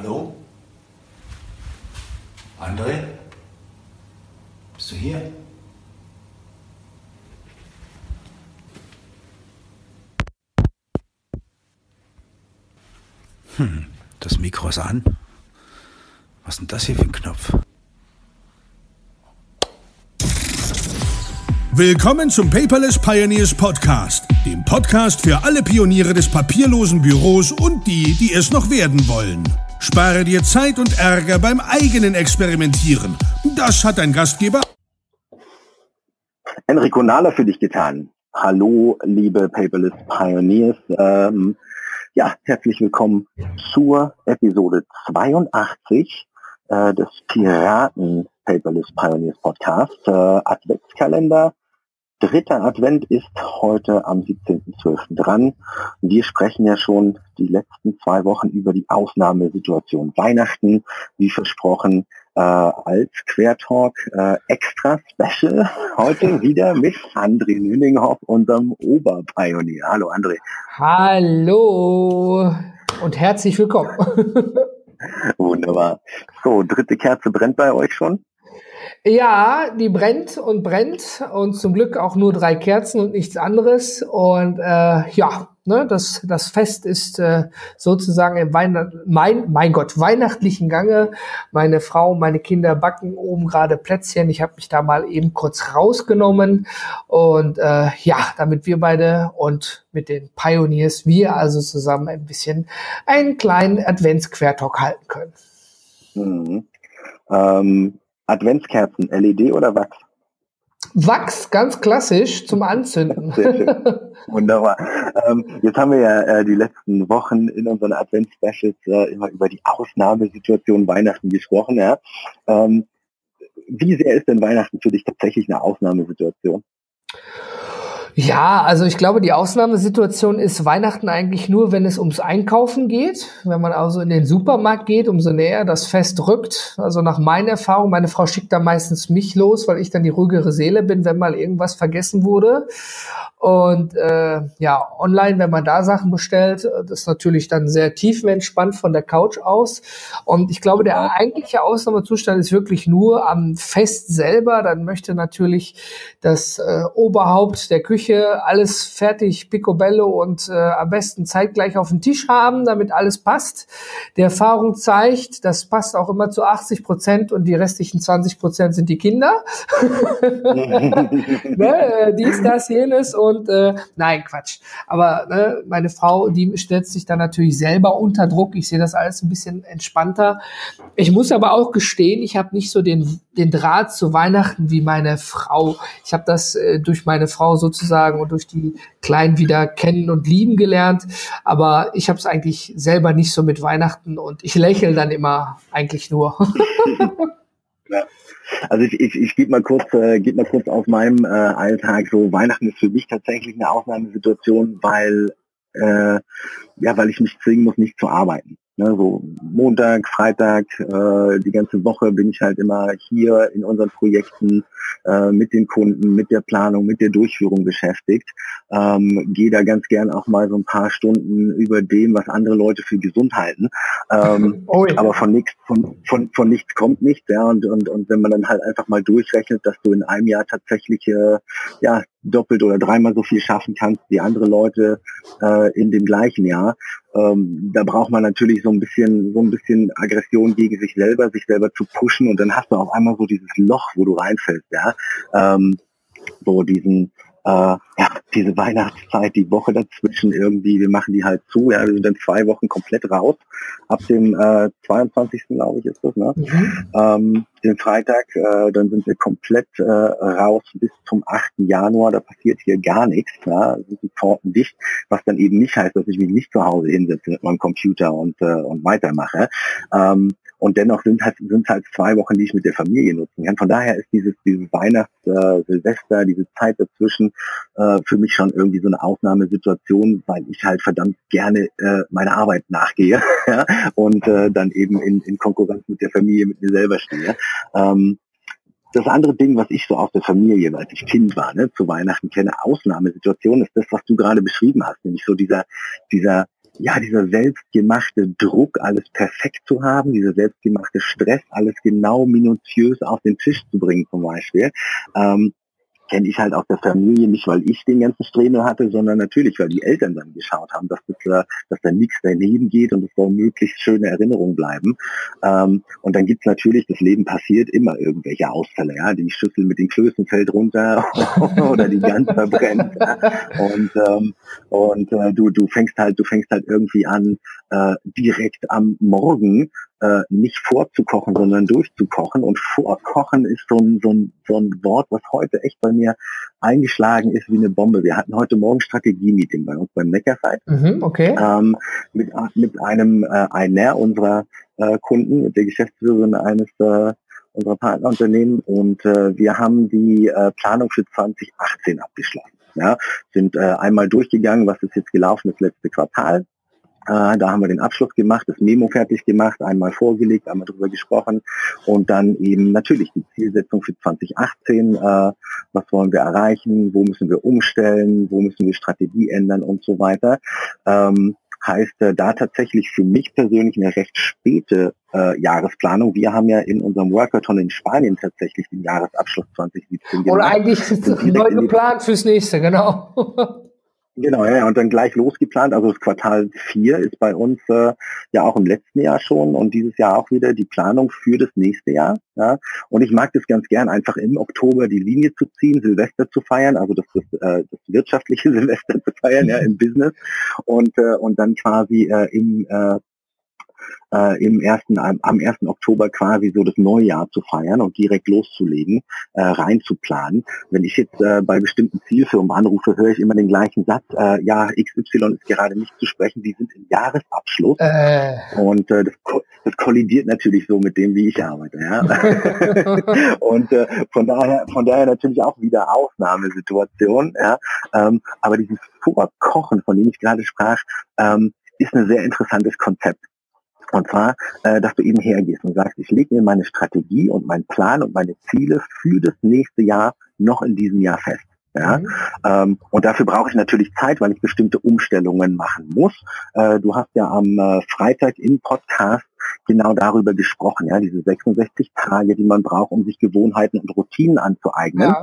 Hallo? André? Bist du hier? Hm, das Mikro ist an. Was ist denn das hier für ein Knopf? Willkommen zum Paperless Pioneers Podcast, dem Podcast für alle Pioniere des papierlosen Büros und die, die es noch werden wollen. Spare dir Zeit und Ärger beim eigenen Experimentieren. Das hat dein Gastgeber Enrico Nahler für dich getan. Hallo, liebe Paperless Pioneers. Ähm, ja, herzlich willkommen zur Episode 82 äh, des Piraten Paperless Pioneers Podcast. Äh, Adventskalender Dritter Advent ist heute am 17.12. dran. Wir sprechen ja schon die letzten zwei Wochen über die Ausnahmesituation Weihnachten, wie versprochen, äh, als Quertalk äh, extra Special. Heute wieder mit André Nüninghoff, unserem Oberpionier. Hallo André. Hallo und herzlich willkommen. Wunderbar. So, dritte Kerze brennt bei euch schon? Ja, die brennt und brennt und zum Glück auch nur drei Kerzen und nichts anderes. Und äh, ja, ne, das, das Fest ist äh, sozusagen im Weihnacht, mein, mein Gott, weihnachtlichen Gange. Meine Frau, meine Kinder backen oben gerade Plätzchen. Ich habe mich da mal eben kurz rausgenommen. Und äh, ja, damit wir beide und mit den Pioneers, wir also zusammen ein bisschen einen kleinen Adventsquertalk halten können. Mhm. Ähm Adventskerzen, LED oder Wachs? Wachs, ganz klassisch zum Anzünden. Wunderbar. Ähm, jetzt haben wir ja äh, die letzten Wochen in unseren Advents-Specials äh, immer über die Ausnahmesituation Weihnachten gesprochen. Ja? Ähm, wie sehr ist denn Weihnachten für dich tatsächlich eine Ausnahmesituation? Ja, also ich glaube, die Ausnahmesituation ist Weihnachten eigentlich nur, wenn es ums Einkaufen geht. Wenn man also in den Supermarkt geht, umso näher das Fest rückt. Also nach meiner Erfahrung, meine Frau schickt da meistens mich los, weil ich dann die ruhigere Seele bin, wenn mal irgendwas vergessen wurde. Und äh, ja, online, wenn man da Sachen bestellt, das ist natürlich dann sehr tiefenentspannt von der Couch aus. Und ich glaube, der eigentliche Ausnahmezustand ist wirklich nur am Fest selber. Dann möchte natürlich das äh, Oberhaupt der Küche alles fertig, picobello und äh, am besten zeitgleich auf den Tisch haben, damit alles passt. Die Erfahrung zeigt, das passt auch immer zu 80 Prozent und die restlichen 20 Prozent sind die Kinder. ne, äh, dies, das, jenes und äh, nein, Quatsch. Aber ne, meine Frau, die stellt sich dann natürlich selber unter Druck. Ich sehe das alles ein bisschen entspannter. Ich muss aber auch gestehen, ich habe nicht so den, den Draht zu Weihnachten wie meine Frau. Ich habe das äh, durch meine Frau sozusagen und durch die Kleinen wieder kennen und lieben gelernt. Aber ich habe es eigentlich selber nicht so mit Weihnachten und ich lächle dann immer eigentlich nur. ja. Also ich, ich, ich gebe mal kurz, äh, gebe mal kurz auf meinem äh, Alltag. So Weihnachten ist für mich tatsächlich eine Ausnahmesituation, weil äh, ja, weil ich mich zwingen muss, nicht zu arbeiten. Ne, so Montag, Freitag, äh, die ganze Woche bin ich halt immer hier in unseren Projekten äh, mit den Kunden, mit der Planung, mit der Durchführung beschäftigt. Ähm, Gehe da ganz gern auch mal so ein paar Stunden über dem, was andere Leute für gesund halten. Ähm, oh ja. Aber von nichts, von, von, von nichts kommt nichts, ja. Und, und, und wenn man dann halt einfach mal durchrechnet, dass du in einem Jahr tatsächlich äh, ja doppelt oder dreimal so viel schaffen kannst wie andere Leute äh, in dem gleichen Jahr, ähm, da braucht man natürlich so ein bisschen, so ein bisschen Aggression gegen sich selber, sich selber zu pushen und dann hast du auf einmal so dieses Loch, wo du reinfällst, ja. Ähm, so diesen, äh, ja, diese Weihnachtszeit, die Woche dazwischen irgendwie, wir machen die halt zu, ja, wir sind dann zwei Wochen komplett raus. Ab dem äh, 22. glaube ich ist das, ne? Mhm. Ähm, den Freitag, äh, dann sind wir komplett äh, raus bis zum 8. Januar, da passiert hier gar nichts, ja, sind die Pforten dicht, was dann eben nicht heißt, dass ich mich nicht zu Hause hinsetze mit meinem Computer und, äh, und weitermache. Ähm, und dennoch sind halt, sind halt zwei Wochen, die ich mit der Familie nutzen kann. Von daher ist dieses, dieses Weihnachts, äh, Silvester, diese Zeit dazwischen äh, für mich schon irgendwie so eine Ausnahmesituation, weil ich halt verdammt gerne äh, meiner Arbeit nachgehe ja? und äh, dann eben in, in Konkurrenz mit der Familie, mit mir selber stehe. Ähm, das andere Ding, was ich so aus der Familie, als ich Kind war, ne, zu Weihnachten kenne, Ausnahmesituation, ist das, was du gerade beschrieben hast, nämlich so dieser, dieser ja, dieser selbstgemachte Druck, alles perfekt zu haben, dieser selbstgemachte Stress, alles genau minutiös auf den Tisch zu bringen zum Beispiel, ähm, kenne ich halt aus der Familie nicht, weil ich den ganzen Stremel hatte, sondern natürlich, weil die Eltern dann geschaut haben, dass, das, äh, dass da nichts daneben geht und es soll möglichst schöne Erinnerungen bleiben. Ähm, und dann gibt's natürlich, das Leben passiert immer irgendwelche Ausfälle, ja, die Schüssel mit den Klößen fällt runter oder die Gans verbrennt. Ja. Und, ähm, und äh, du, du fängst halt, du fängst halt irgendwie an, äh, direkt am Morgen äh, nicht vorzukochen, sondern durchzukochen. Und vorkochen ist so ein, so, ein, so ein Wort, was heute echt bei mir eingeschlagen ist wie eine Bombe. Wir hatten heute Morgen Strategie-Meeting bei uns beim Neckarside mhm, okay. ähm, mit, mit einem äh, einer unserer äh, Kunden, mit der Geschäftsführerin eines äh, unserer Partnerunternehmen und äh, wir haben die äh, Planung für 2018 abgeschlossen. Ja, sind äh, einmal durchgegangen, was ist jetzt gelaufen das letzte Quartal, da haben wir den Abschluss gemacht, das Memo fertig gemacht, einmal vorgelegt, einmal drüber gesprochen und dann eben natürlich die Zielsetzung für 2018. Äh, was wollen wir erreichen? Wo müssen wir umstellen? Wo müssen wir Strategie ändern und so weiter? Ähm, heißt äh, da tatsächlich für mich persönlich eine recht späte äh, Jahresplanung. Wir haben ja in unserem Workathon in Spanien tatsächlich den Jahresabschluss 2017 gemacht. Oder eigentlich neu geplant fürs nächste, genau. Genau, ja, und dann gleich losgeplant. Also das Quartal 4 ist bei uns äh, ja auch im letzten Jahr schon und dieses Jahr auch wieder die Planung für das nächste Jahr. Ja. Und ich mag das ganz gern, einfach im Oktober die Linie zu ziehen, Silvester zu feiern, also das, das, äh, das wirtschaftliche Silvester zu feiern, ja, im Business und, äh, und dann quasi äh, im äh, äh, im ersten, am, am 1. Oktober quasi so das Neujahr zu feiern und direkt loszulegen, äh, reinzuplanen. Wenn ich jetzt äh, bei bestimmten Zielfirmen anrufe, höre ich immer den gleichen Satz, äh, ja, XY ist gerade nicht zu sprechen, die sind im Jahresabschluss. Äh. Und äh, das, das kollidiert natürlich so mit dem, wie ich arbeite. Ja? und äh, von daher, von daher natürlich auch wieder Ausnahmesituation. Ja? Ähm, aber dieses Vorkochen, von dem ich gerade sprach, ähm, ist ein sehr interessantes Konzept. Und zwar, äh, dass du eben hergehst und sagst, ich lege mir meine Strategie und meinen Plan und meine Ziele für das nächste Jahr noch in diesem Jahr fest. Ja? Mhm. Ähm, und dafür brauche ich natürlich Zeit, weil ich bestimmte Umstellungen machen muss. Äh, du hast ja am äh, Freitag im Podcast genau darüber gesprochen, ja, diese 66 Tage, die man braucht, um sich Gewohnheiten und Routinen anzueignen.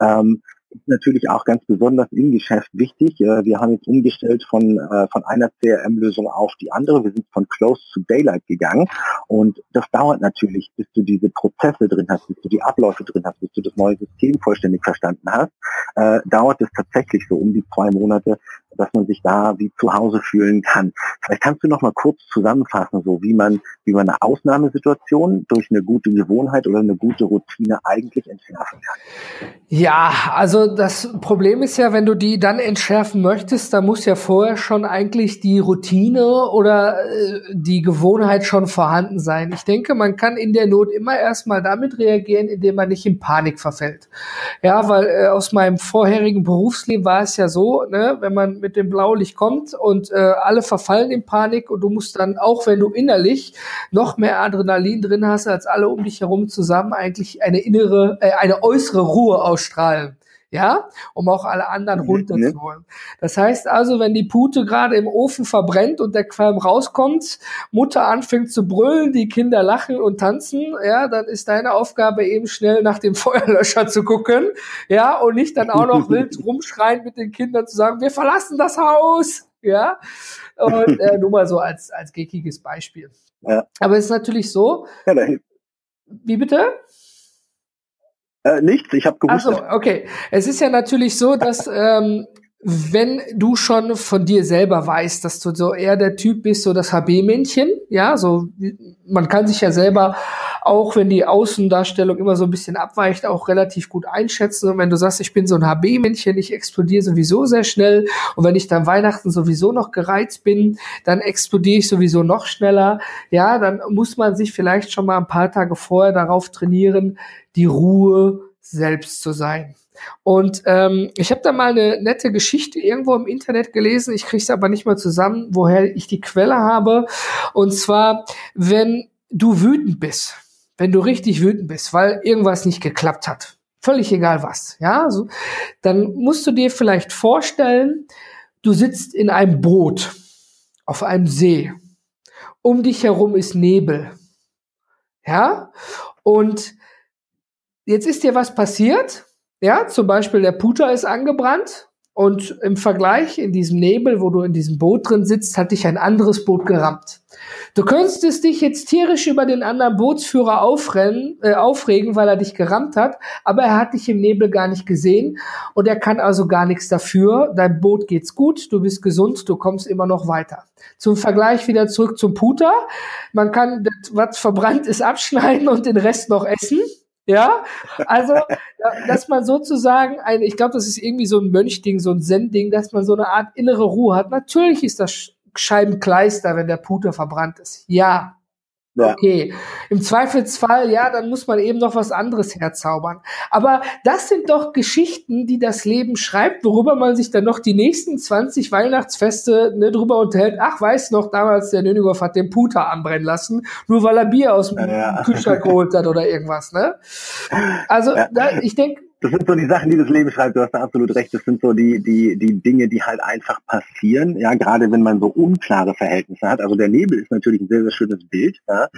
Ja. Ähm, ist natürlich auch ganz besonders im Geschäft wichtig. Wir haben jetzt umgestellt von, äh, von einer CRM-Lösung auf die andere. Wir sind von Close to Daylight gegangen. Und das dauert natürlich, bis du diese Prozesse drin hast, bis du die Abläufe drin hast, bis du das neue System vollständig verstanden hast. Äh, dauert es tatsächlich so um die zwei Monate, dass man sich da wie zu Hause fühlen kann. Vielleicht kannst du noch mal kurz zusammenfassen, so wie man, wie man eine Ausnahmesituation durch eine gute Gewohnheit oder eine gute Routine eigentlich entschärfen kann. Ja, also das Problem ist ja, wenn du die dann entschärfen möchtest, dann muss ja vorher schon eigentlich die Routine oder äh, die Gewohnheit schon vorhanden sein. Ich denke, man kann in der Not immer erstmal damit reagieren, indem man nicht in Panik verfällt. Ja, weil äh, aus meinem vorherigen Berufsleben war es ja so, ne, wenn man mit dem Blaulicht kommt und äh, alle verfallen in Panik und du musst dann, auch wenn du innerlich noch mehr Adrenalin drin hast als alle um dich herum zusammen, eigentlich eine innere, äh, eine äußere Ruhe ausstrahlen ja, um auch alle anderen mhm, runterzuholen. Das heißt also, wenn die Pute gerade im Ofen verbrennt und der Qualm rauskommt, Mutter anfängt zu brüllen, die Kinder lachen und tanzen, ja, dann ist deine Aufgabe eben schnell nach dem Feuerlöscher zu gucken, ja, und nicht dann auch noch wild rumschreien mit den Kindern zu sagen, wir verlassen das Haus, ja, und äh, nur mal so als als geckiges Beispiel. Ja. Aber es ist natürlich so. Ja, wie bitte? Äh, nichts, ich habe gewusst. Also okay. Es ist ja natürlich so, dass ähm, wenn du schon von dir selber weißt, dass du so eher der Typ bist, so das HB-Männchen, ja, so man kann sich ja selber, auch wenn die Außendarstellung immer so ein bisschen abweicht, auch relativ gut einschätzen. Und wenn du sagst, ich bin so ein HB-Männchen, ich explodiere sowieso sehr schnell und wenn ich dann Weihnachten sowieso noch gereizt bin, dann explodiere ich sowieso noch schneller. Ja, dann muss man sich vielleicht schon mal ein paar Tage vorher darauf trainieren, die Ruhe selbst zu sein. Und ähm, ich habe da mal eine nette Geschichte irgendwo im Internet gelesen. Ich kriege es aber nicht mal zusammen, woher ich die Quelle habe. Und zwar, wenn du wütend bist, wenn du richtig wütend bist, weil irgendwas nicht geklappt hat, völlig egal was, ja, so, dann musst du dir vielleicht vorstellen, du sitzt in einem Boot auf einem See. Um dich herum ist Nebel. Ja? Und jetzt ist dir was passiert. Ja, zum Beispiel der Puter ist angebrannt und im Vergleich in diesem Nebel, wo du in diesem Boot drin sitzt, hat dich ein anderes Boot gerammt. Du könntest dich jetzt tierisch über den anderen Bootsführer aufrennen, äh, aufregen, weil er dich gerammt hat, aber er hat dich im Nebel gar nicht gesehen und er kann also gar nichts dafür. Dein Boot geht's gut, du bist gesund, du kommst immer noch weiter. Zum Vergleich wieder zurück zum Puter. Man kann das, was verbrannt ist, abschneiden und den Rest noch essen. Ja, also, dass man sozusagen ein, ich glaube, das ist irgendwie so ein Mönchding, so ein Zen-Ding, dass man so eine Art innere Ruhe hat. Natürlich ist das Scheibenkleister, wenn der Puter verbrannt ist. Ja, ja. Okay. Im Zweifelsfall, ja, dann muss man eben noch was anderes herzaubern. Aber das sind doch Geschichten, die das Leben schreibt, worüber man sich dann noch die nächsten 20 Weihnachtsfeste ne, drüber unterhält. Ach, weiß noch, damals der Nönighoff hat den Puter anbrennen lassen, nur weil er Bier aus dem ja. Kühlschrank geholt hat oder irgendwas, ne? Also, ja. da, ich denke, das sind so die Sachen, die das Leben schreibt. Du hast da absolut recht. Das sind so die, die, die Dinge, die halt einfach passieren. Ja, gerade wenn man so unklare Verhältnisse hat. Also der Nebel ist natürlich ein sehr, sehr schönes Bild. Ja.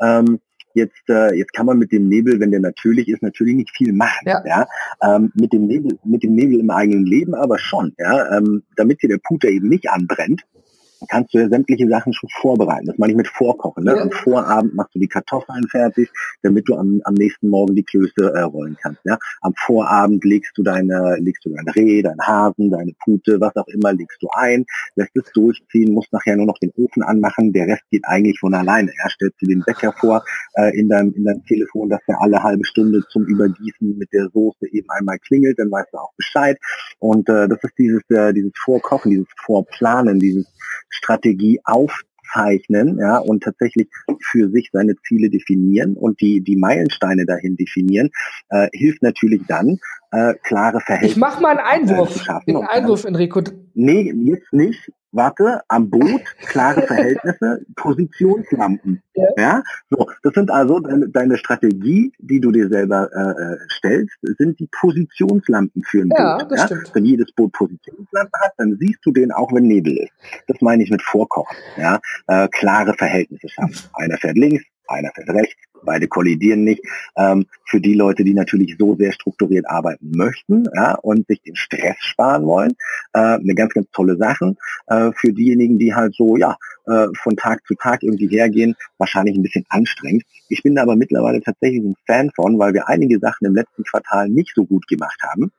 Ähm, Jetzt, äh, jetzt kann man mit dem Nebel, wenn der natürlich ist, natürlich nicht viel machen. Ja. ja? Ähm, mit dem Nebel, mit dem Nebel im eigenen Leben aber schon. Ja, ähm, damit hier der Puter eben nicht anbrennt, kannst du ja sämtliche Sachen schon vorbereiten. Das meine ich mit Vorkochen. Ne? Ja. Am Vorabend machst du die Kartoffeln fertig, damit du am, am nächsten Morgen die Klöße äh, rollen kannst. Ja? Am Vorabend legst du deine, legst du dein Reh, dein Hasen, deine Pute, was auch immer, legst du ein, lässt es durchziehen, musst nachher nur noch den Ofen anmachen. Der Rest geht eigentlich von alleine. Ja? Stellst du den Wecker vor äh, in deinem in deinem Telefon, dass der alle halbe Stunde zum Übergießen mit der Soße eben einmal klingelt, dann weißt du auch Bescheid. Und äh, das ist dieses äh, dieses Vorkochen, dieses Vorplanen, dieses Strategie aufzeichnen ja, und tatsächlich für sich seine Ziele definieren und die, die Meilensteine dahin definieren, äh, hilft natürlich dann, äh, klare Verhältnisse. Ich mache mal einen Einwurf. Einen Einwurf, Enrico. Nee, jetzt nicht warte, am Boot, klare Verhältnisse, Positionslampen. Ja. ja. So, das sind also deine, deine Strategie, die du dir selber äh, äh stellst, sind die Positionslampen für ein ja, Boot. Das ja? Stimmt. Wenn jedes Boot Positionslampen hat, dann siehst du den auch, wenn Nebel ist. Das meine ich mit Vorkochen. Ja, äh, klare Verhältnisse schaffen. Einer fährt links, einer fährt rechts, beide kollidieren nicht. Ähm, für die Leute, die natürlich so sehr strukturiert arbeiten möchten ja, und sich den Stress sparen wollen, äh, eine ganz, ganz tolle Sache. Äh, für diejenigen, die halt so ja äh, von Tag zu Tag irgendwie hergehen, wahrscheinlich ein bisschen anstrengend. Ich bin aber mittlerweile tatsächlich ein Fan von, weil wir einige Sachen im letzten Quartal nicht so gut gemacht haben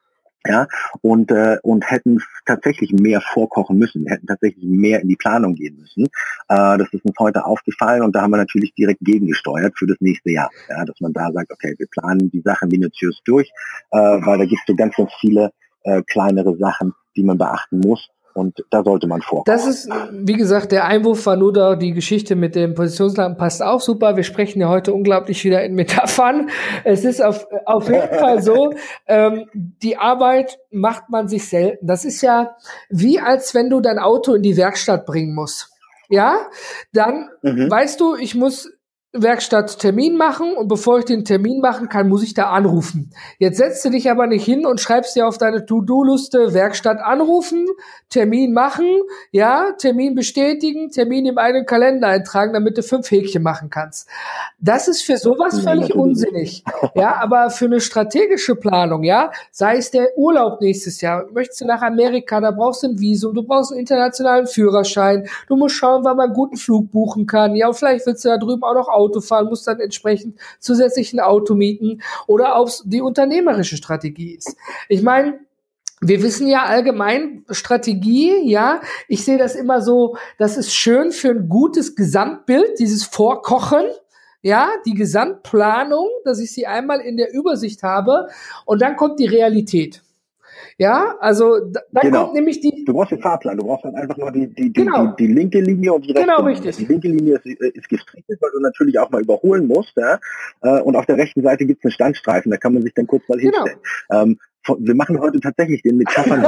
ja, und, äh, und hätten tatsächlich mehr vorkochen müssen, hätten tatsächlich mehr in die Planung gehen müssen. Äh, das ist uns heute aufgefallen und da haben wir natürlich direkt gegengesteuert für das nächste Jahr, ja, dass man da sagt, okay, wir planen die Sachen minutiös durch, äh, weil da gibt es so ganz, ganz viele äh, kleinere Sachen, die man beachten muss. Und da sollte man vorkommen. Das ist, wie gesagt, der Einwurf war nur da, die Geschichte mit dem Positionslampen passt auch super. Wir sprechen ja heute unglaublich wieder in Metaphern. Es ist auf, auf jeden Fall so, ähm, die Arbeit macht man sich selten. Das ist ja wie als wenn du dein Auto in die Werkstatt bringen musst. Ja, dann mhm. weißt du, ich muss Werkstatt Termin machen und bevor ich den Termin machen kann, muss ich da anrufen. Jetzt setzt du dich aber nicht hin und schreibst dir auf deine To-Do-Liste Werkstatt anrufen, Termin machen, ja, Termin bestätigen, Termin im eigenen Kalender eintragen, damit du fünf Häkchen machen kannst. Das ist für sowas völlig unsinnig. Ja, aber für eine strategische Planung, ja, sei es der Urlaub nächstes Jahr, möchtest du nach Amerika, da brauchst du ein Visum, du brauchst einen internationalen Führerschein, du musst schauen, wann man einen guten Flug buchen kann, ja, und vielleicht willst du da drüben auch noch Auto fahren, muss dann entsprechend zusätzlich ein Auto mieten oder ob die unternehmerische Strategie ist. Ich meine, wir wissen ja allgemein Strategie, ja. Ich sehe das immer so, das ist schön für ein gutes Gesamtbild, dieses Vorkochen, ja, die Gesamtplanung, dass ich sie einmal in der Übersicht habe und dann kommt die Realität. Ja, also da, dann genau. kommt nämlich die. Du brauchst den Fahrplan, du brauchst dann einfach nur die, die, die, genau. die, die, linke Linie und die rechte Genau, richtig. Die linke Linie ist, äh, ist gestrichelt, weil du natürlich auch mal überholen musst. Ja? Äh, und auf der rechten Seite gibt es einen Standstreifen, da kann man sich dann kurz mal genau. hinstellen. Ähm, wir machen heute tatsächlich den ja, von,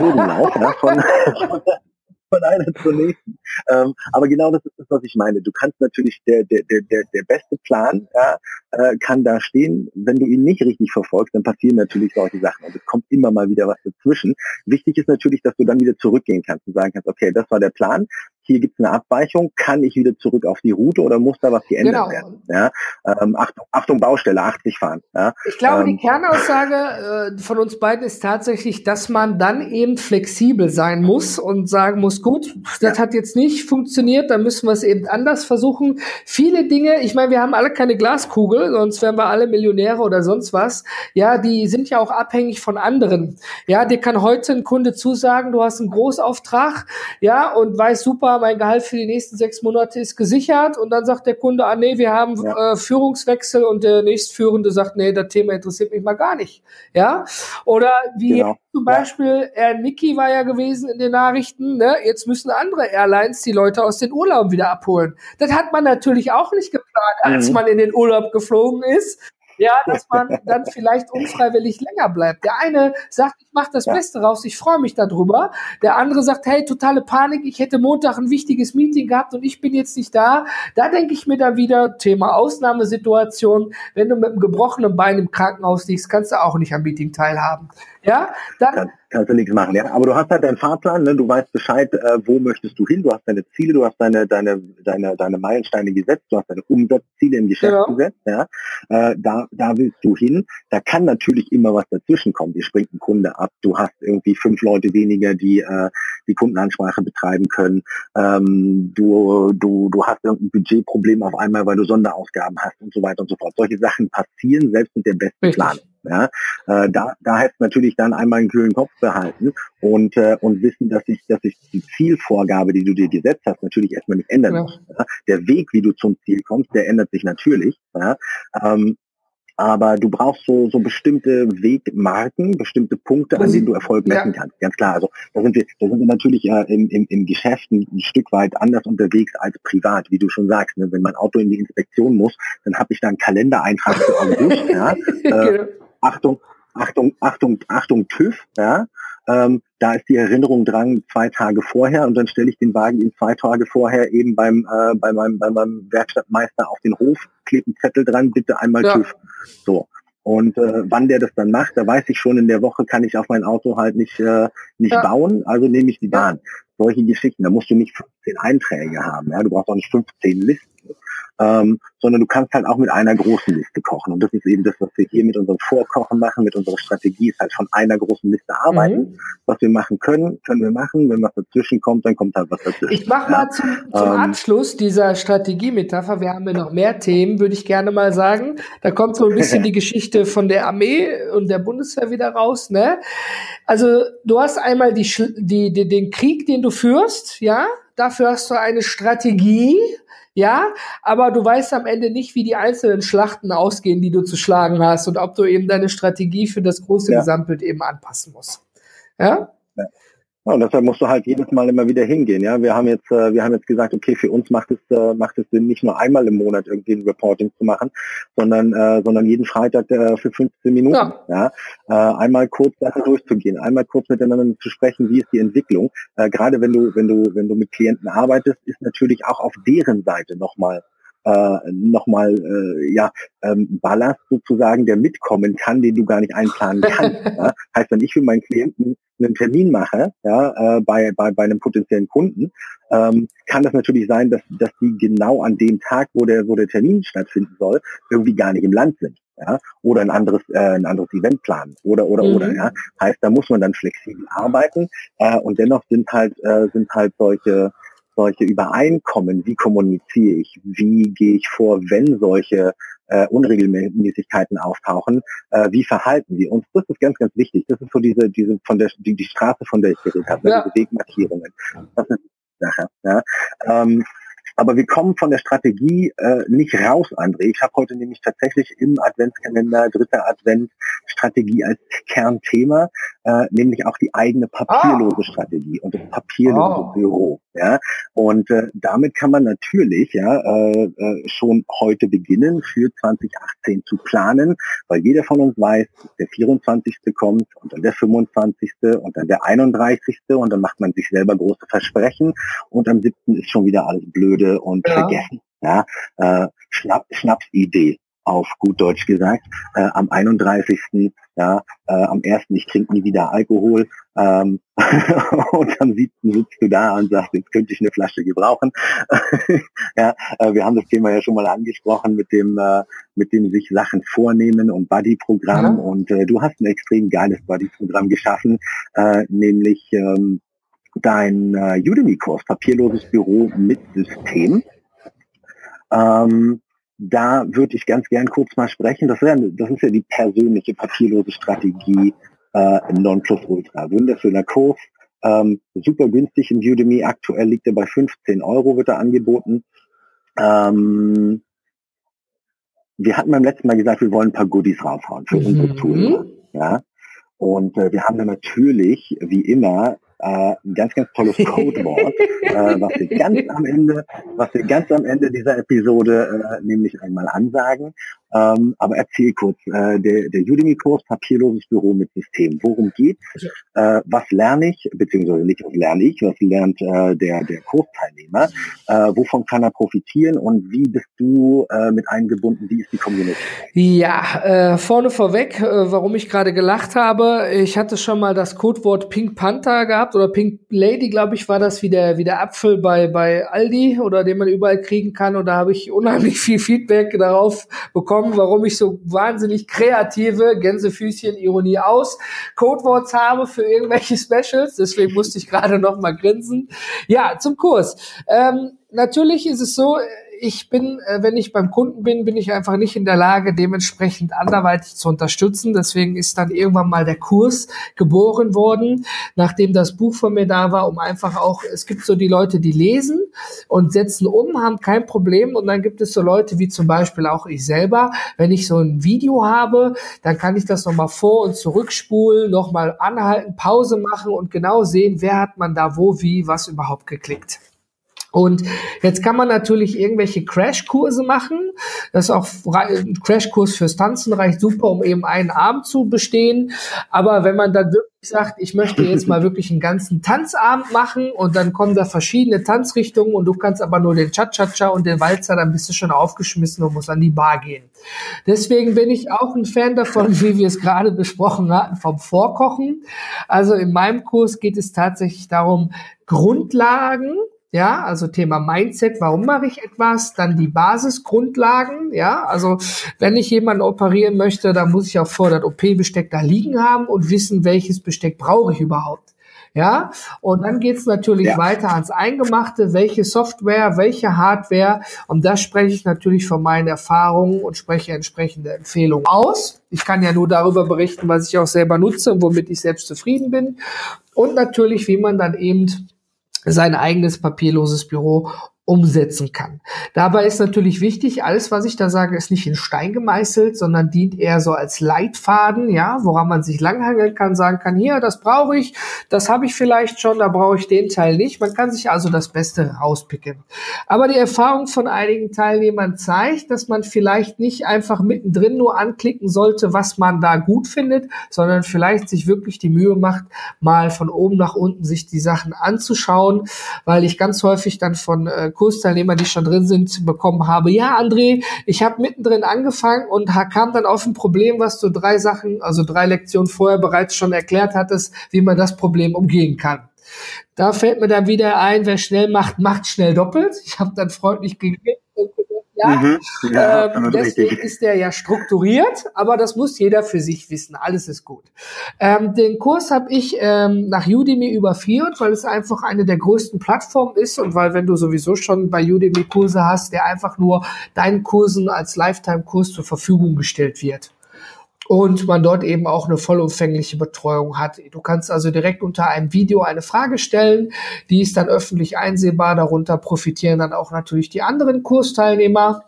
von, von einer zur nächsten. Ähm, aber genau das ist das, was ich meine. Du kannst natürlich, der, der, der, der beste Plan ja, äh, kann da stehen. Wenn du ihn nicht richtig verfolgst, dann passieren natürlich solche Sachen. Und es kommt immer mal wieder was dazwischen. Wichtig ist natürlich, dass du dann wieder zurückgehen kannst und sagen kannst, okay, das war der Plan. Hier gibt es eine Abweichung, kann ich wieder zurück auf die Route oder muss da was geändert genau. werden? Ja? Ähm, Achtung, Achtung, Baustelle, 80 fahren. Ja? Ich glaube, ähm, die Kernaussage äh, von uns beiden ist tatsächlich, dass man dann eben flexibel sein muss und sagen muss, gut, das ja. hat jetzt nicht funktioniert, dann müssen wir es eben anders versuchen. Viele Dinge, ich meine, wir haben alle keine Glaskugel, sonst wären wir alle Millionäre oder sonst was. Ja, die sind ja auch abhängig von anderen. Ja, dir kann heute ein Kunde zusagen, du hast einen Großauftrag, ja, und weiß super, mein Gehalt für die nächsten sechs Monate ist gesichert und dann sagt der Kunde, ah nee, wir haben ja. äh, Führungswechsel und der nächstführende sagt, nee, das Thema interessiert mich mal gar nicht. Ja, oder wie genau. zum Beispiel, ja. Niki war ja gewesen in den Nachrichten, ne? jetzt müssen andere Airlines die Leute aus den Urlauben wieder abholen. Das hat man natürlich auch nicht geplant, als mhm. man in den Urlaub geflogen ist ja, dass man dann vielleicht unfreiwillig länger bleibt. Der eine sagt, ich mache das ja. Beste raus, ich freue mich darüber. Der andere sagt, hey, totale Panik, ich hätte Montag ein wichtiges Meeting gehabt und ich bin jetzt nicht da. Da denke ich mir dann wieder, Thema Ausnahmesituation, wenn du mit einem gebrochenen Bein im Krankenhaus liegst, kannst du auch nicht am Meeting teilhaben. Ja, dann Kann, kannst du nichts machen, ja. Aber du hast halt deinen Fahrplan, ne? du weißt Bescheid, äh, wo möchtest du hin, du hast deine Ziele, du hast deine, deine, deine, deine Meilensteine gesetzt, du hast deine Umsatzziele im Geschäft genau. gesetzt, ja. Äh, da, da willst du hin. Da kann natürlich immer was dazwischen kommen. Dir springt ein Kunde ab, du hast irgendwie fünf Leute weniger, die äh, die Kundenansprache betreiben können. Ähm, du, du, du hast irgendein Budgetproblem auf einmal, weil du Sonderausgaben hast und so weiter und so fort. Solche Sachen passieren selbst mit der besten Richtig. Planung. Ja, äh, da, da heißt natürlich dann einmal einen kühlen Kopf behalten und, äh, und wissen, dass sich dass sich die Zielvorgabe, die du dir gesetzt hast, natürlich erstmal nicht ändern ja. muss. Ja? Der Weg, wie du zum Ziel kommst, der ändert sich natürlich. Ja? Ähm, aber du brauchst so, so bestimmte Wegmarken, bestimmte Punkte, an denen du Erfolg messen ja. kannst. Ganz klar. Also da sind wir, da sind wir natürlich äh, im, im, im Geschäft ein, ein, Stück weit anders unterwegs als privat, wie du schon sagst. Ne? Wenn mein Auto in die Inspektion muss, dann habe ich da einen Kalendereintrag für August. ja? Äh, genau. Achtung, Achtung, Achtung, Achtung, TÜV, ja, ähm, da ist die Erinnerung dran zwei Tage vorher und dann stelle ich den Wagen in zwei Tage vorher eben beim, äh, bei, meinem, bei meinem Werkstattmeister auf den Hof, klebe einen Zettel dran, bitte einmal ja. TÜV. So. Und äh, wann der das dann macht, da weiß ich schon, in der Woche kann ich auf mein Auto halt nicht, äh, nicht ja. bauen, also nehme ich die Bahn. Solche Geschichten, da musst du nicht 15 Einträge haben, ja, du brauchst auch nicht 15 Listen ähm, sondern du kannst halt auch mit einer großen Liste kochen. Und das ist eben das, was wir hier mit unserem Vorkochen machen, mit unserer Strategie, ist halt von einer großen Liste arbeiten. Mhm. Was wir machen können, können wir machen. Wenn was dazwischen kommt, dann kommt halt was dazwischen. Ich mache mal zum, zum ähm, Abschluss dieser Strategie-Metapher, wir haben ja noch mehr Themen, würde ich gerne mal sagen. Da kommt so ein bisschen die Geschichte von der Armee und der Bundeswehr wieder raus. Ne? Also du hast einmal die, die, die, den Krieg, den du führst, ja, dafür hast du eine Strategie, ja, aber du weißt am Ende nicht, wie die einzelnen Schlachten ausgehen, die du zu schlagen hast und ob du eben deine Strategie für das große ja. Gesamtbild eben anpassen musst. Ja? Ja, und deshalb musst du halt jedes Mal immer wieder hingehen. Ja, wir haben jetzt, äh, wir haben jetzt gesagt, okay, für uns macht es äh, macht es Sinn, nicht nur einmal im Monat irgendwie ein Reporting zu machen, sondern äh, sondern jeden Freitag äh, für 15 Minuten. Ja, ja äh, einmal kurz Sachen durchzugehen, einmal kurz miteinander zu sprechen, wie ist die Entwicklung. Äh, Gerade wenn du wenn du wenn du mit Klienten arbeitest, ist natürlich auch auf deren Seite nochmal äh, nochmal äh, ja, ähm, Ballast sozusagen, der mitkommen kann, den du gar nicht einplanen kannst. ja? Heißt, wenn ich für meinen Klienten einen Termin mache, ja, äh, bei, bei, bei einem potenziellen Kunden, ähm, kann das natürlich sein, dass, dass die genau an dem Tag, wo der, wo der Termin stattfinden soll, irgendwie gar nicht im Land sind. Ja, oder ein anderes, äh, ein anderes Event planen oder oder mhm. oder ja. Heißt, da muss man dann flexibel arbeiten äh, und dennoch sind halt äh, sind halt solche solche Übereinkommen, wie kommuniziere ich, wie gehe ich vor, wenn solche äh, Unregelmäßigkeiten auftauchen, äh, wie verhalten wir uns. Das ist ganz, ganz wichtig. Das ist so diese, diese von der die, die Straße, von der ich geredet habe, ja. diese Wegmarkierungen. Das ist die Sache. Ja. Ähm, aber wir kommen von der Strategie äh, nicht raus, André. Ich habe heute nämlich tatsächlich im Adventskalender, dritter Advent, Strategie als Kernthema, äh, nämlich auch die eigene papierlose ah. Strategie und das papierlose oh. Büro. Ja? Und äh, damit kann man natürlich ja äh, äh, schon heute beginnen, für 2018 zu planen, weil jeder von uns weiß, der 24. kommt und dann der 25. und dann der 31. und dann macht man sich selber große Versprechen und am 7. ist schon wieder alles blöde und ja. vergessen. Ja, äh, Schnapp, Schnapsidee auf gut Deutsch gesagt. Äh, am 31. Ja, äh, am ersten, ich trinke nie wieder Alkohol. Ähm, und am siebten sitzt du da und sagst, jetzt könnte ich eine Flasche gebrauchen. ja, äh, wir haben das Thema ja schon mal angesprochen mit dem, äh, mit dem sich Sachen vornehmen und Buddy-Programm. Ja. Und äh, du hast ein extrem geiles Buddy-Programm geschaffen, äh, nämlich ähm, dein äh, Udemy-Kurs, papierloses Büro mit System. Ähm, da würde ich ganz gern kurz mal sprechen. Das, wär, das ist ja die persönliche papierlose Strategie äh, Nonplusultra. Wunderschöner Kurs, ähm, super günstig im Udemy. Aktuell liegt er bei 15 Euro, wird er angeboten. Ähm, wir hatten beim letzten Mal gesagt, wir wollen ein paar Goodies raushauen für mhm. unsere Zuhörer. Ja? Und äh, wir haben dann natürlich, wie immer, äh, ein ganz, ganz tolles Codewort, äh, was wir ganz am Ende, was wir ganz am Ende dieser Episode äh, nämlich einmal ansagen. Ähm, aber erzähl kurz, äh, der, der Udemy-Kurs Papierloses Büro mit System. Worum geht's? Äh, was lerne ich, beziehungsweise nicht was lerne ich, was lernt äh, der, der Kursteilnehmer? Äh, wovon kann er profitieren und wie bist du äh, mit eingebunden? Wie ist die Community? Ja, äh, vorne vorweg, äh, warum ich gerade gelacht habe, ich hatte schon mal das Codewort Pink Panther gehabt oder Pink Lady, glaube ich, war das wie der, wie der Apfel bei, bei Aldi oder den man überall kriegen kann und da habe ich unheimlich viel Feedback darauf bekommen bekommen, warum ich so wahnsinnig kreative, Gänsefüßchen, Ironie aus, Codeworts habe für irgendwelche Specials. Deswegen musste ich gerade noch mal grinsen. Ja, zum Kurs. Ähm, natürlich ist es so, ich bin, äh, wenn ich beim Kunden bin, bin ich einfach nicht in der Lage, dementsprechend anderweitig zu unterstützen. Deswegen ist dann irgendwann mal der Kurs geboren worden, nachdem das Buch von mir da war, um einfach auch, es gibt so die Leute, die lesen und setzen um, haben kein Problem. Und dann gibt es so Leute wie zum Beispiel auch ich selber. Wenn ich so ein Video habe, dann kann ich das nochmal vor- und zurückspulen, nochmal anhalten, Pause machen und genau sehen, wer hat man da wo, wie, was überhaupt geklickt. Und jetzt kann man natürlich irgendwelche Crashkurse machen. Das ist auch ein Crashkurs fürs Tanzen reicht super, um eben einen Abend zu bestehen. Aber wenn man dann wirklich sagt, ich möchte jetzt mal wirklich einen ganzen Tanzabend machen und dann kommen da verschiedene Tanzrichtungen und du kannst aber nur den Cha-Cha-Cha und den Walzer, dann bist du schon aufgeschmissen und musst an die Bar gehen. Deswegen bin ich auch ein Fan davon, wie wir es gerade besprochen hatten, vom Vorkochen. Also in meinem Kurs geht es tatsächlich darum, Grundlagen ja, also Thema Mindset, warum mache ich etwas, dann die Basisgrundlagen, ja, also wenn ich jemanden operieren möchte, dann muss ich auch vor das OP-Besteck da liegen haben und wissen, welches Besteck brauche ich überhaupt. Ja, und dann geht's natürlich ja. weiter ans Eingemachte, welche Software, welche Hardware. Und das spreche ich natürlich von meinen Erfahrungen und spreche entsprechende Empfehlungen aus. Ich kann ja nur darüber berichten, was ich auch selber nutze und womit ich selbst zufrieden bin. Und natürlich, wie man dann eben sein eigenes papierloses Büro umsetzen kann. Dabei ist natürlich wichtig, alles, was ich da sage, ist nicht in Stein gemeißelt, sondern dient eher so als Leitfaden, ja, woran man sich langhangeln kann, sagen kann, hier, das brauche ich, das habe ich vielleicht schon, da brauche ich den Teil nicht. Man kann sich also das Beste rauspicken. Aber die Erfahrung von einigen Teilnehmern zeigt, dass man vielleicht nicht einfach mittendrin nur anklicken sollte, was man da gut findet, sondern vielleicht sich wirklich die Mühe macht, mal von oben nach unten sich die Sachen anzuschauen, weil ich ganz häufig dann von äh, Kursteilnehmer, die schon drin sind, bekommen habe. Ja, André, ich habe mittendrin angefangen und kam dann auf ein Problem, was du drei Sachen, also drei Lektionen vorher bereits schon erklärt hattest, wie man das Problem umgehen kann. Da fällt mir dann wieder ein, wer schnell macht, macht schnell doppelt. Ich habe dann freundlich gegeben und ja, mhm, ja ähm, deswegen richtig. ist der ja strukturiert, aber das muss jeder für sich wissen. Alles ist gut. Ähm, den Kurs habe ich ähm, nach Udemy überführt, weil es einfach eine der größten Plattformen ist und weil wenn du sowieso schon bei Udemy Kurse hast, der einfach nur deinen Kursen als Lifetime-Kurs zur Verfügung gestellt wird und man dort eben auch eine vollumfängliche Betreuung hat. Du kannst also direkt unter einem Video eine Frage stellen, die ist dann öffentlich einsehbar, darunter profitieren dann auch natürlich die anderen Kursteilnehmer.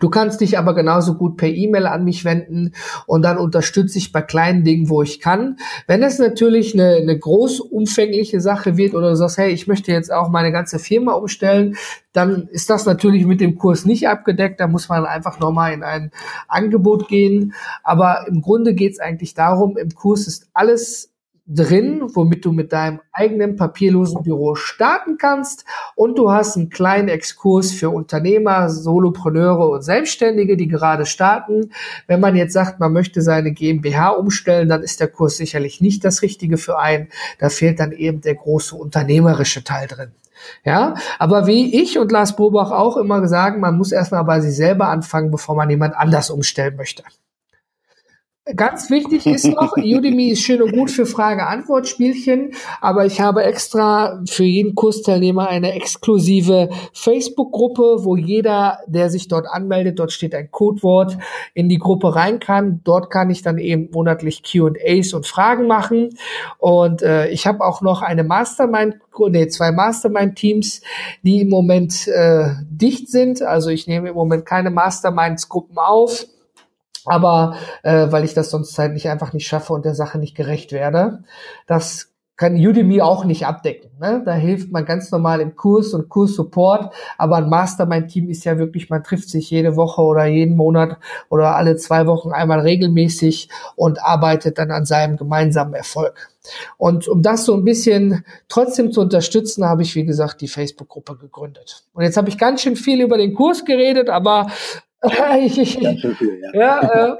Du kannst dich aber genauso gut per E-Mail an mich wenden und dann unterstütze ich bei kleinen Dingen, wo ich kann. Wenn es natürlich eine, eine groß umfängliche Sache wird oder du sagst, hey, ich möchte jetzt auch meine ganze Firma umstellen, dann ist das natürlich mit dem Kurs nicht abgedeckt. Da muss man einfach nochmal in ein Angebot gehen. Aber im Grunde geht es eigentlich darum, im Kurs ist alles drin, womit du mit deinem eigenen papierlosen Büro starten kannst. Und du hast einen kleinen Exkurs für Unternehmer, Solopreneure und Selbstständige, die gerade starten. Wenn man jetzt sagt, man möchte seine GmbH umstellen, dann ist der Kurs sicherlich nicht das Richtige für einen. Da fehlt dann eben der große unternehmerische Teil drin. Ja, aber wie ich und Lars Bobach auch immer sagen, man muss erstmal bei sich selber anfangen, bevor man jemand anders umstellen möchte. Ganz wichtig ist noch, Udemy ist schön und gut für Frage-Antwort-Spielchen, aber ich habe extra für jeden Kursteilnehmer eine exklusive Facebook-Gruppe, wo jeder, der sich dort anmeldet, dort steht ein Codewort, in die Gruppe rein kann. Dort kann ich dann eben monatlich Q&As und Fragen machen. Und äh, ich habe auch noch eine Mastermind, nee, zwei Mastermind-Teams, die im Moment äh, dicht sind. Also ich nehme im Moment keine Masterminds-Gruppen auf aber äh, weil ich das sonst zeitlich einfach nicht schaffe und der Sache nicht gerecht werde. Das kann Udemy auch nicht abdecken. Ne? Da hilft man ganz normal im Kurs und Kurssupport, aber ein Mastermind-Team ist ja wirklich, man trifft sich jede Woche oder jeden Monat oder alle zwei Wochen einmal regelmäßig und arbeitet dann an seinem gemeinsamen Erfolg. Und um das so ein bisschen trotzdem zu unterstützen, habe ich, wie gesagt, die Facebook-Gruppe gegründet. Und jetzt habe ich ganz schön viel über den Kurs geredet, aber Ganz schön viel, ja. ja äh.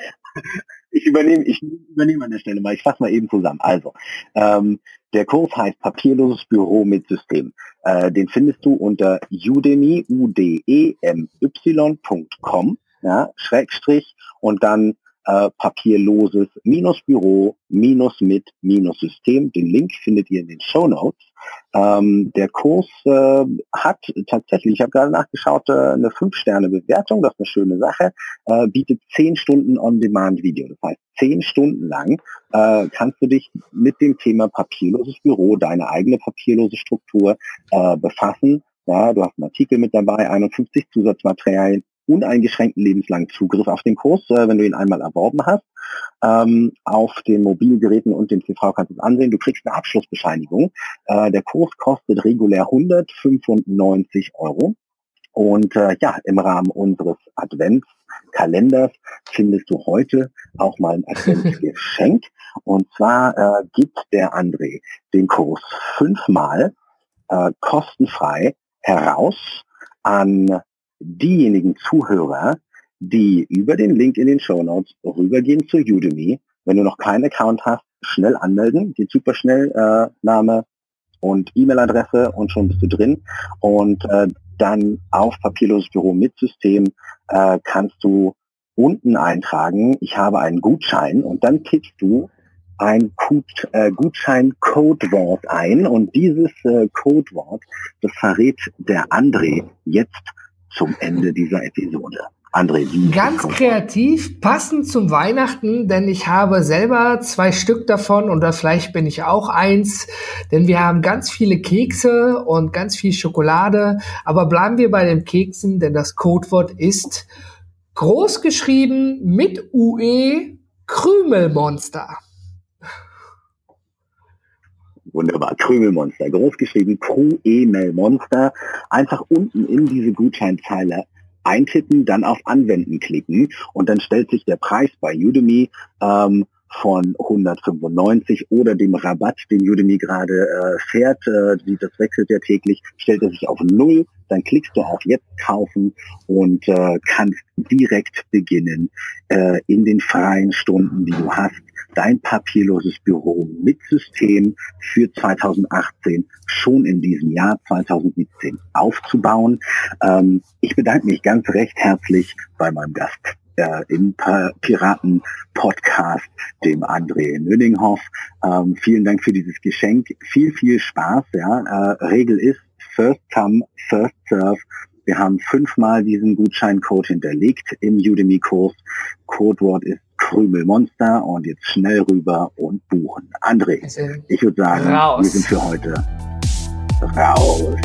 Ich übernehme, ich übernehme an der Stelle mal, ich fasse mal eben zusammen. Also, ähm, der Kurs heißt Papierloses Büro mit System. Äh, den findest du unter udemy, u d e m y.com, ja, Schrägstrich und dann äh, papierloses minus Büro minus mit minus System. Den Link findet ihr in den Show Notes. Ähm, der Kurs äh, hat tatsächlich, ich habe gerade nachgeschaut, äh, eine 5-Sterne-Bewertung, das ist eine schöne Sache, äh, bietet 10 Stunden On-Demand-Video. Das heißt, 10 Stunden lang äh, kannst du dich mit dem Thema papierloses Büro, deine eigene papierlose Struktur äh, befassen. Ja, du hast einen Artikel mit dabei, 51 Zusatzmaterialien uneingeschränkten lebenslangen Zugriff auf den Kurs, äh, wenn du ihn einmal erworben hast. Ähm, auf den Mobilgeräten und dem TV kannst du es ansehen. Du kriegst eine Abschlussbescheinigung. Äh, der Kurs kostet regulär 195 Euro. Und äh, ja, im Rahmen unseres Adventskalenders findest du heute auch mal ein Adventsgeschenk. Und zwar äh, gibt der André den Kurs fünfmal äh, kostenfrei heraus an diejenigen Zuhörer, die über den Link in den Show Notes rübergehen zu Udemy. Wenn du noch keinen Account hast, schnell anmelden, geht super schnell, äh, Name und E-Mail-Adresse und schon bist du drin. Und äh, dann auf Papierloses Büro mit System äh, kannst du unten eintragen, ich habe einen Gutschein und dann tippst du ein äh, Gutschein-Codewort ein und dieses äh, Codewort, das verrät der André jetzt zum Ende dieser Episode. André, wie Ganz kreativ, passend zum Weihnachten, denn ich habe selber zwei Stück davon oder vielleicht bin ich auch eins, denn wir haben ganz viele Kekse und ganz viel Schokolade. Aber bleiben wir bei den Keksen, denn das Codewort ist groß geschrieben mit UE Krümelmonster. Wunderbar. Krümelmonster. Großgeschrieben Q-E-Mail-Monster. Einfach unten in diese Gutscheinzeile eintippen, dann auf Anwenden klicken und dann stellt sich der Preis bei Udemy ähm, von 195 oder dem Rabatt, den Udemy gerade äh, fährt, äh, das wechselt ja täglich, stellt er sich auf null, dann klickst du auf Jetzt kaufen und äh, kannst direkt beginnen, äh, in den freien Stunden, die du hast, dein papierloses Büro mit System für 2018 schon in diesem Jahr 2017 aufzubauen. Ähm, ich bedanke mich ganz recht herzlich bei meinem Gast äh, im Piraten-Podcast, dem André Nönninghoff. Ähm, vielen Dank für dieses Geschenk. Viel, viel Spaß. Ja. Äh, Regel ist First Come, First Serve. Wir haben fünfmal diesen Gutscheincode hinterlegt im Udemy-Kurs. Codewort ist Krümelmonster und jetzt schnell rüber und buchen. André, ich würde sagen, raus. wir sind für heute raus.